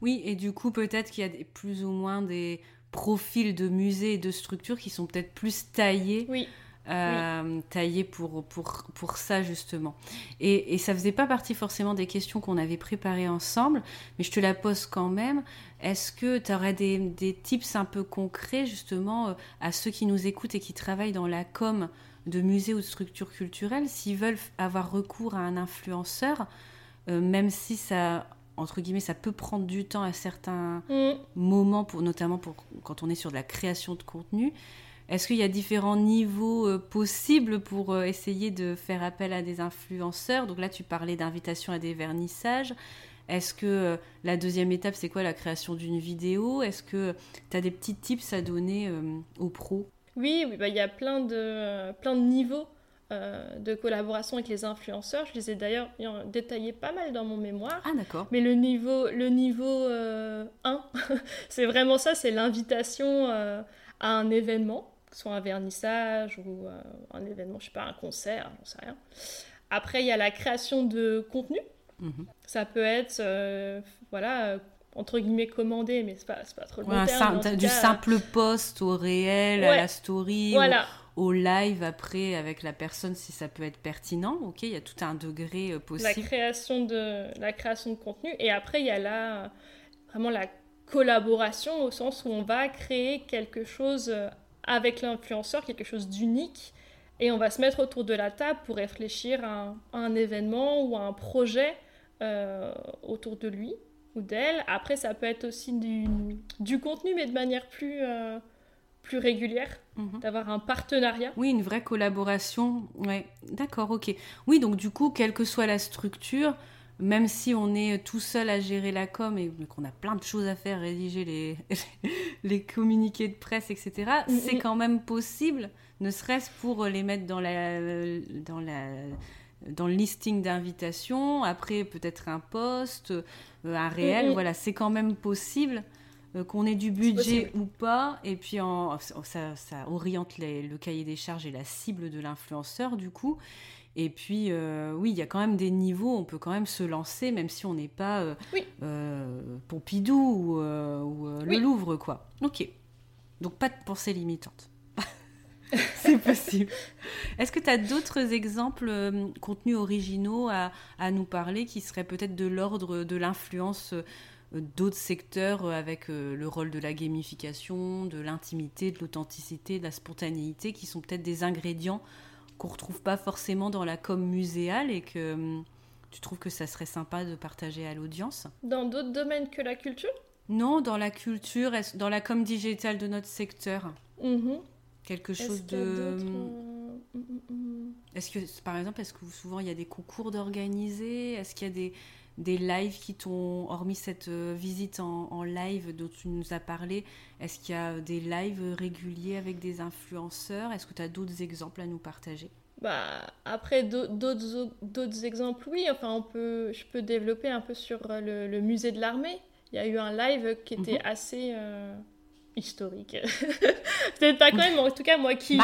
Oui, et du coup, peut-être qu'il y a plus ou moins des profils de musées et de structures qui sont peut-être plus taillés. Oui. Euh, taillés pour, pour, pour ça justement. Et, et ça faisait pas partie forcément des questions qu'on avait préparées ensemble, mais je te la pose quand même. Est-ce que tu aurais des, des, tips un peu concrets justement euh, à ceux qui nous écoutent et qui travaillent dans la com de musées ou de structures culturelles, s'ils veulent avoir recours à un influenceur, euh, même si ça entre guillemets, ça peut prendre du temps à certains mm. moments, pour, notamment pour, quand on est sur de la création de contenu. Est-ce qu'il y a différents niveaux euh, possibles pour euh, essayer de faire appel à des influenceurs? Donc là, tu parlais d'invitation à des vernissages. Est-ce que euh, la deuxième étape, c'est quoi? La création d'une vidéo? Est-ce que tu as des petits tips à donner aux pros? Oui, bah, il y a plein de, plein de niveaux. Euh, de collaboration avec les influenceurs. Je les ai d'ailleurs détaillés pas mal dans mon mémoire. Ah d'accord. Mais le niveau, le niveau 1, euh, c'est vraiment ça, c'est l'invitation euh, à un événement, soit un vernissage ou un événement, je sais pas, un concert, j'en sais rien. Après, il y a la création de contenu. Mhm. Ça peut être, voilà, entre guillemets commandé, mais c'est pas, pas trop le terme, Du simple post au réel, à la story. Voilà au live après avec la personne si ça peut être pertinent. Ok, il y a tout un degré euh, possible. La création de la création de contenu et après il y a là vraiment la collaboration au sens où on va créer quelque chose euh, avec l'influenceur, quelque chose d'unique et on va se mettre autour de la table pour réfléchir à un, événement ou à un projet euh, autour de lui ou d'elle. Après ça peut être aussi du, du contenu mais de manière plus plus régulière, mhm. d'avoir un partenariat. Oui, une vraie collaboration. Ouais, d'accord, ok. Oui, donc du coup, quelle que soit la structure, même si on est tout seul à gérer la com et qu'on a plein de choses à faire, rédiger les, les communiqués de presse, etc., mm, c'est mm. quand même possible, ne serait-ce pour les mettre dans la, dans la dans le listing d'invitation, après peut-être un poste, euh, un réel, mm, voilà, c'est quand même possible euh, qu'on ait du budget ou pas, et puis en, ça, oriente le cahier des charges et la cible de l'influenceur du coup. Et puis, euh, oui, il y a quand même des niveaux, on peut quand même se lancer, même si on n'est pas euh, Pompidou ou, le Louvre, quoi. Ok. Donc, pas de pensée limitante. C'est possible. Est-ce que tu as d'autres exemples, contenus originaux à, à, nous parler qui seraient peut-être de l'ordre de l'influence euh, d'autres secteurs euh, avec euh, le rôle de la gamification, de l'intimité, de l'authenticité, de la spontanéité, qui sont peut-être des ingrédients qu'on retrouve pas forcément dans la com muséale et que tu trouves que ça serait sympa de partager à l'audience? Dans d'autres domaines que la culture? Non, dans la culture, dans la com digitale de notre secteur. Mm-hmm. Quelque chose de... Hum, hum, est-ce que, par exemple, est-ce que souvent il y a des concours d'organiser? Est-ce qu'il y a des, des lives qui t'ont, hormis cette euh, visite en, live dont tu nous as parlé, est-ce qu'il y a des lives réguliers avec des influenceurs? Est-ce que tu as d'autres exemples à nous partager? Bah, après d'autres exemples, oui. Enfin, on peut, je peux développer un peu sur le, musée de l'armée. Il y a eu un live qui était mhm. assez historique. Peut-être pas quand même, mais en tout cas, moi, qui,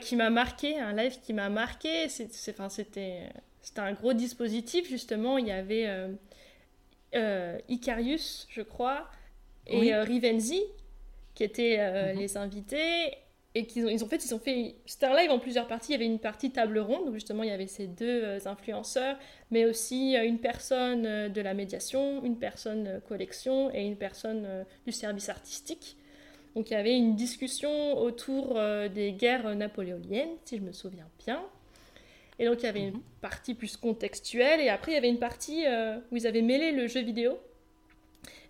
qui m'a marqué, un live qui m'a marqué, c'était un gros dispositif, justement. Il y avait euh, euh, Icarius, je crois, et euh, Rivenzi, qui étaient mhm. les invités. Et qu'ils ont, ils ont fait, ils ont fait, c'était un live en plusieurs parties. Il y avait une partie table ronde où justement il y avait ces deux influenceurs, mais aussi une personne de la médiation, une personne collection et une personne du service artistique. Donc il y avait une discussion autour euh, des guerres napoléoniennes, si je me souviens bien. Et donc il y avait une mhm. partie plus contextuelle, et après il y avait une partie euh, où ils avaient mêlé le jeu vidéo.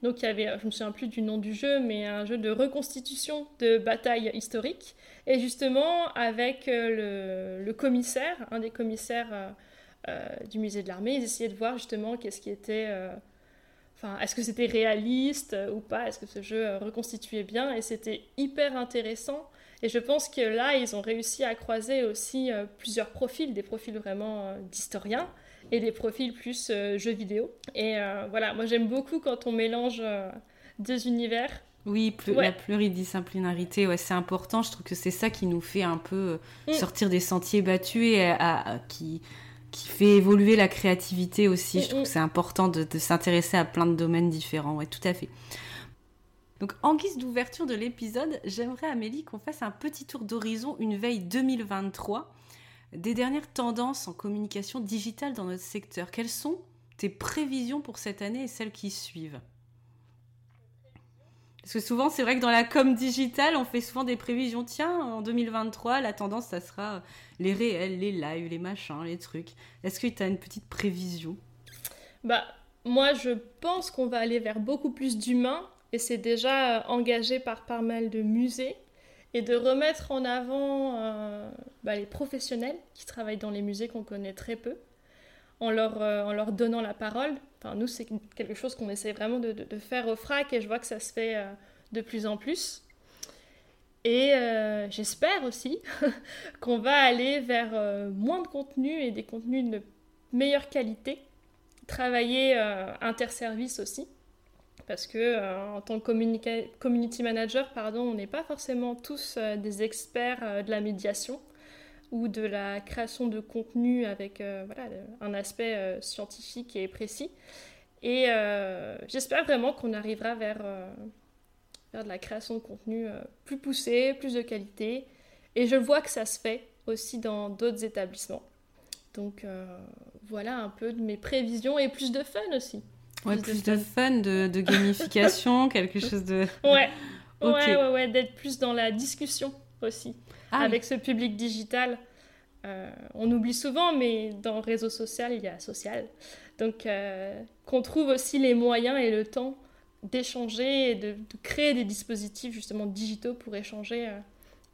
Donc il y avait, je me souviens plus du nom du jeu, mais un jeu de reconstitution de bataille historique. Et justement avec euh, le, commissaire, un des commissaires du musée de l'armée, ils essayaient de voir justement qu'est-ce qui était Enfin, est-ce que c'était réaliste euh, ou pas? Est-ce que ce jeu euh, reconstituait bien? Et c'était hyper intéressant. Et je pense que là, ils ont réussi à croiser aussi euh, plusieurs profils, des profils vraiment d'historiens et des profils plus jeux vidéo. Et voilà, moi j'aime beaucoup quand on mélange deux univers. Oui, la pluridisciplinarité, ouais, c'est important. Je trouve que c'est ça qui nous fait un peu mm. sortir des sentiers battus et qui, qui fait évoluer la créativité aussi. Je trouve que c'est important de, s'intéresser à plein de domaines différents. Ouais, tout à fait. Donc, en guise d'ouverture de l'épisode, j'aimerais, Amélie, qu'on fasse un petit tour d'horizon, une veille 2023, des dernières tendances en communication digitale dans notre secteur. Quelles sont tes prévisions pour cette année et celles qui suivent? Parce que souvent, c'est vrai que dans la com digitale, on fait souvent des prévisions. Tiens, en 2023, la tendance, ça sera les réels, les lives, les machins, les trucs. Est-ce que tu as une petite prévision? Bah, moi, je pense qu'on va aller vers beaucoup plus d'humains. Et c'est déjà euh, engagé par pas mal de musées. Et de remettre en avant euh, bah, les professionnels qui travaillent dans les musées qu'on connaît très peu. En leur, euh, en leur, donnant la parole. Enfin, nous, c'est quelque chose qu'on essaie vraiment de, faire au FRAC et je vois que ça se fait de plus en plus. Et euh, j'espère aussi qu'on va aller vers euh, moins de contenu et des contenus de meilleure qualité. Travailler euh, interservice aussi. Parce que en tant que community manager, pardon, on n'est pas forcément tous des experts de la médiation ou de la création de contenu avec voilà, un aspect scientifique et précis. Et j'espère vraiment qu'on arrivera vers de la création de contenu euh, plus poussée, plus de qualité. Et je vois que ça se fait aussi dans d'autres établissements. Donc euh, voilà un peu de mes prévisions et plus de fun aussi. ouais, plus de, fun, de, gamification, quelque chose de... Ouais, ouais, ouais, ouais d'être plus dans la discussion aussi ah avec ce public digital. Euh, on oublie souvent, mais dans le réseau social, il y a social. Donc, qu'on trouve aussi les moyens et le temps d'échanger et de, créer des dispositifs justement digitaux pour échanger euh,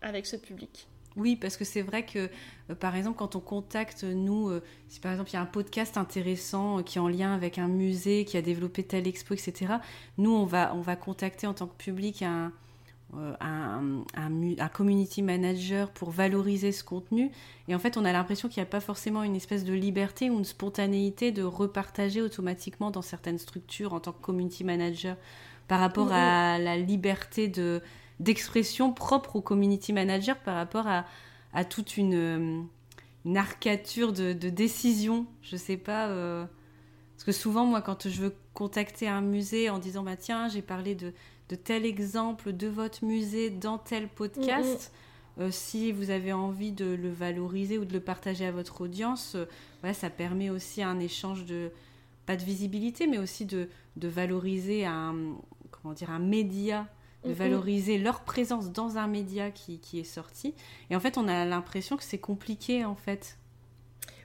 avec ce public. Oui, parce que c'est vrai que, euh, par exemple, quand on contacte nous, euh, si par exemple il y a un podcast intéressant qui est en lien avec un musée qui a développé telle expo, etc., nous, on va, on va contacter en tant que public un, euh, un, un, community manager pour valoriser ce contenu. Et en fait, on a l'impression qu'il n'y a pas forcément une espèce de liberté ou une spontanéité de repartager automatiquement dans certaines structures en tant que community manager par rapport à la liberté de d'expression propre au community manager par rapport à, à toute une, euh, une arcature de, de décision. Je sais pas. Euh, parce que souvent, moi, quand je veux contacter un musée en disant bah tiens, j'ai parlé de de tel exemple de votre musée dans tel podcast. Mm, mm. Euh, si vous avez envie de le valoriser ou de le partager à votre audience, euh, ça permet aussi un échange de, pas de visibilité, mais aussi de, de valoriser un, comment dire, un média, de mm, valoriser leur présence dans un média qui, qui est sorti. Et en fait, on a l'impression que c'est compliqué, en fait.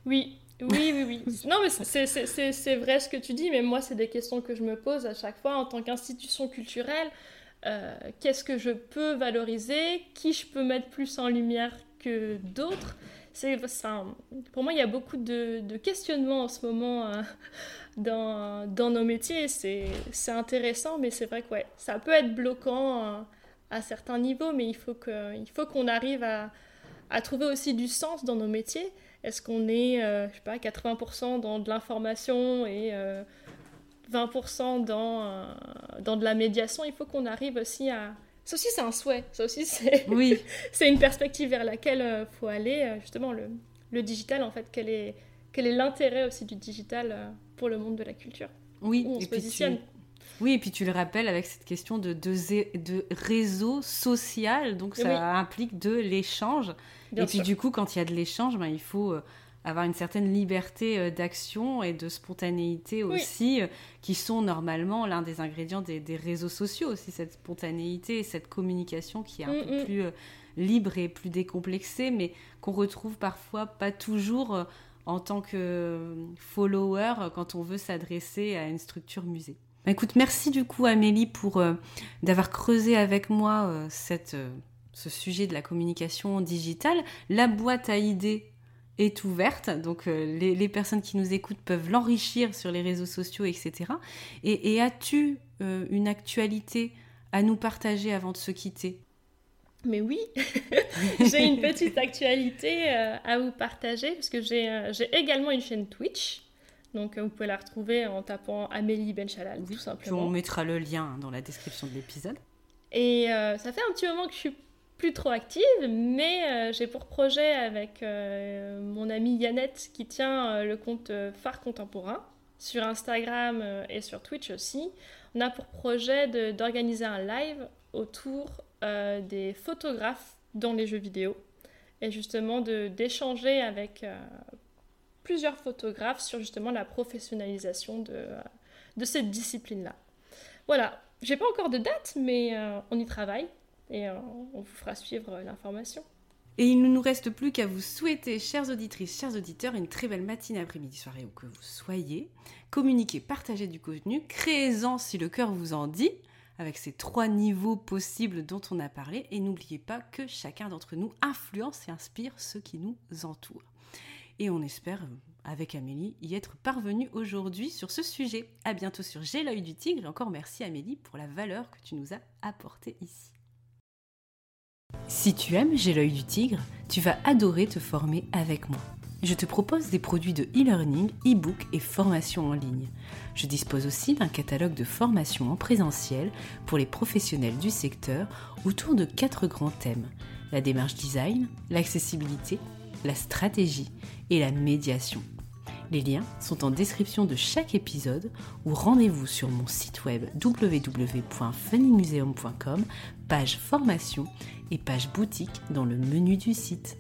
Oui, oui, oui, oui. Non, mais c'est vrai ce que tu dis, mais moi, c'est des questions que je me pose à chaque fois en tant qu'institution culturelle. Euh, qu'est-ce que je peux valoriser? Qui je peux mettre plus en lumière que d'autres? Pour moi, il y a beaucoup de, questionnements en ce moment euh, dans, dans, nos métiers. C'est intéressant, mais c'est vrai que ouais, ça peut être bloquant euh, à certains niveaux, mais il faut qu'on arrive à, à trouver aussi du sens dans nos métiers. Est-ce qu'on est, euh, je sais pas, 80% dans de l'information et 20% dans, dans de la médiation, il faut qu'on arrive aussi à... Ça aussi, c'est un souhait. Ça aussi, c'est oui. une perspective vers laquelle il faut aller. Justement, le, le digital, en fait, quel est, quel est l'intérêt aussi du digital pour le monde de la culture Oui, Où on et se puis positionne. tu- Oui, et puis tu le rappelles avec cette question de, de, zé- de réseau social, donc ça Oui. implique de l'échange. Et puis sûr. du coup, quand il y a de l'échange, ben, il faut euh, avoir une certaine liberté euh, d'action et de spontanéité aussi, euh, qui sont normalement l'un des ingrédients des, des réseaux sociaux aussi, cette spontanéité et cette communication qui est un Mm, peu mm. plus libre et plus décomplexée, mais qu'on retrouve parfois pas toujours en tant que follower quand on veut s'adresser à une structure musée. Bah, Écoute, merci du coup Amélie pour euh, d'avoir creusé avec moi euh, cette, euh, ce sujet de la communication digitale. La boîte à idées est ouverte, donc les, les personnes qui nous écoutent peuvent l'enrichir sur les réseaux sociaux, etc. Et, et as-tu une actualité à nous partager avant de se quitter? Mais oui, j'ai une petite actualité à vous partager parce que j'ai j'ai également une chaîne Twitch. Donc euh, vous pouvez la retrouver en tapant Amélie Benchalal, tout Puis on simplement. mettra le lien dans la description de l'épisode. Et euh, ça fait un petit moment que je suis plus trop active, mais euh, j'ai pour projet avec euh, mon amie Yannette qui tient le compte Phare Contemporain sur Instagram et sur Twitch aussi. On a pour projet d'organiser un live autour des photographes dans les jeux vidéo et justement d'échanger avec plusieurs photographes sur justement la professionnalisation de, cette discipline-là. Voilà, j'ai pas encore de date, mais euh, on y travaille et euh, on vous fera suivre euh, l'information. Et il ne nous reste plus qu'à vous souhaiter, chères auditrices, chers auditeurs, une très belle matinée, après-midi, soirée, où que vous soyez. Communiquez, partagez du contenu, créez-en si le cœur vous en dit, avec ces trois niveaux possibles dont on a parlé. Et n'oubliez pas que chacun d'entre nous influence et inspire ceux qui nous entourent. Et on espère, avec Amélie, y être parvenu aujourd'hui sur ce sujet. À bientôt sur J'ai l'œil du tigre. Encore merci Amélie pour la valeur que tu nous as apportée ici. Si tu aimes J'ai l'œil du tigre, tu vas adorer te former avec moi. Je te propose des produits de e-learning, e-book et formation en ligne. Je dispose aussi d'un catalogue de formations en présentiel pour les professionnels du secteur autour de quatre grands thèmes. La démarche design, l'accessibilité, la stratégie et la médiation. Les liens sont en description de chaque épisode ou rendez-vous sur mon site web www.funnymuseum.com, page formation et page boutique dans le menu du site.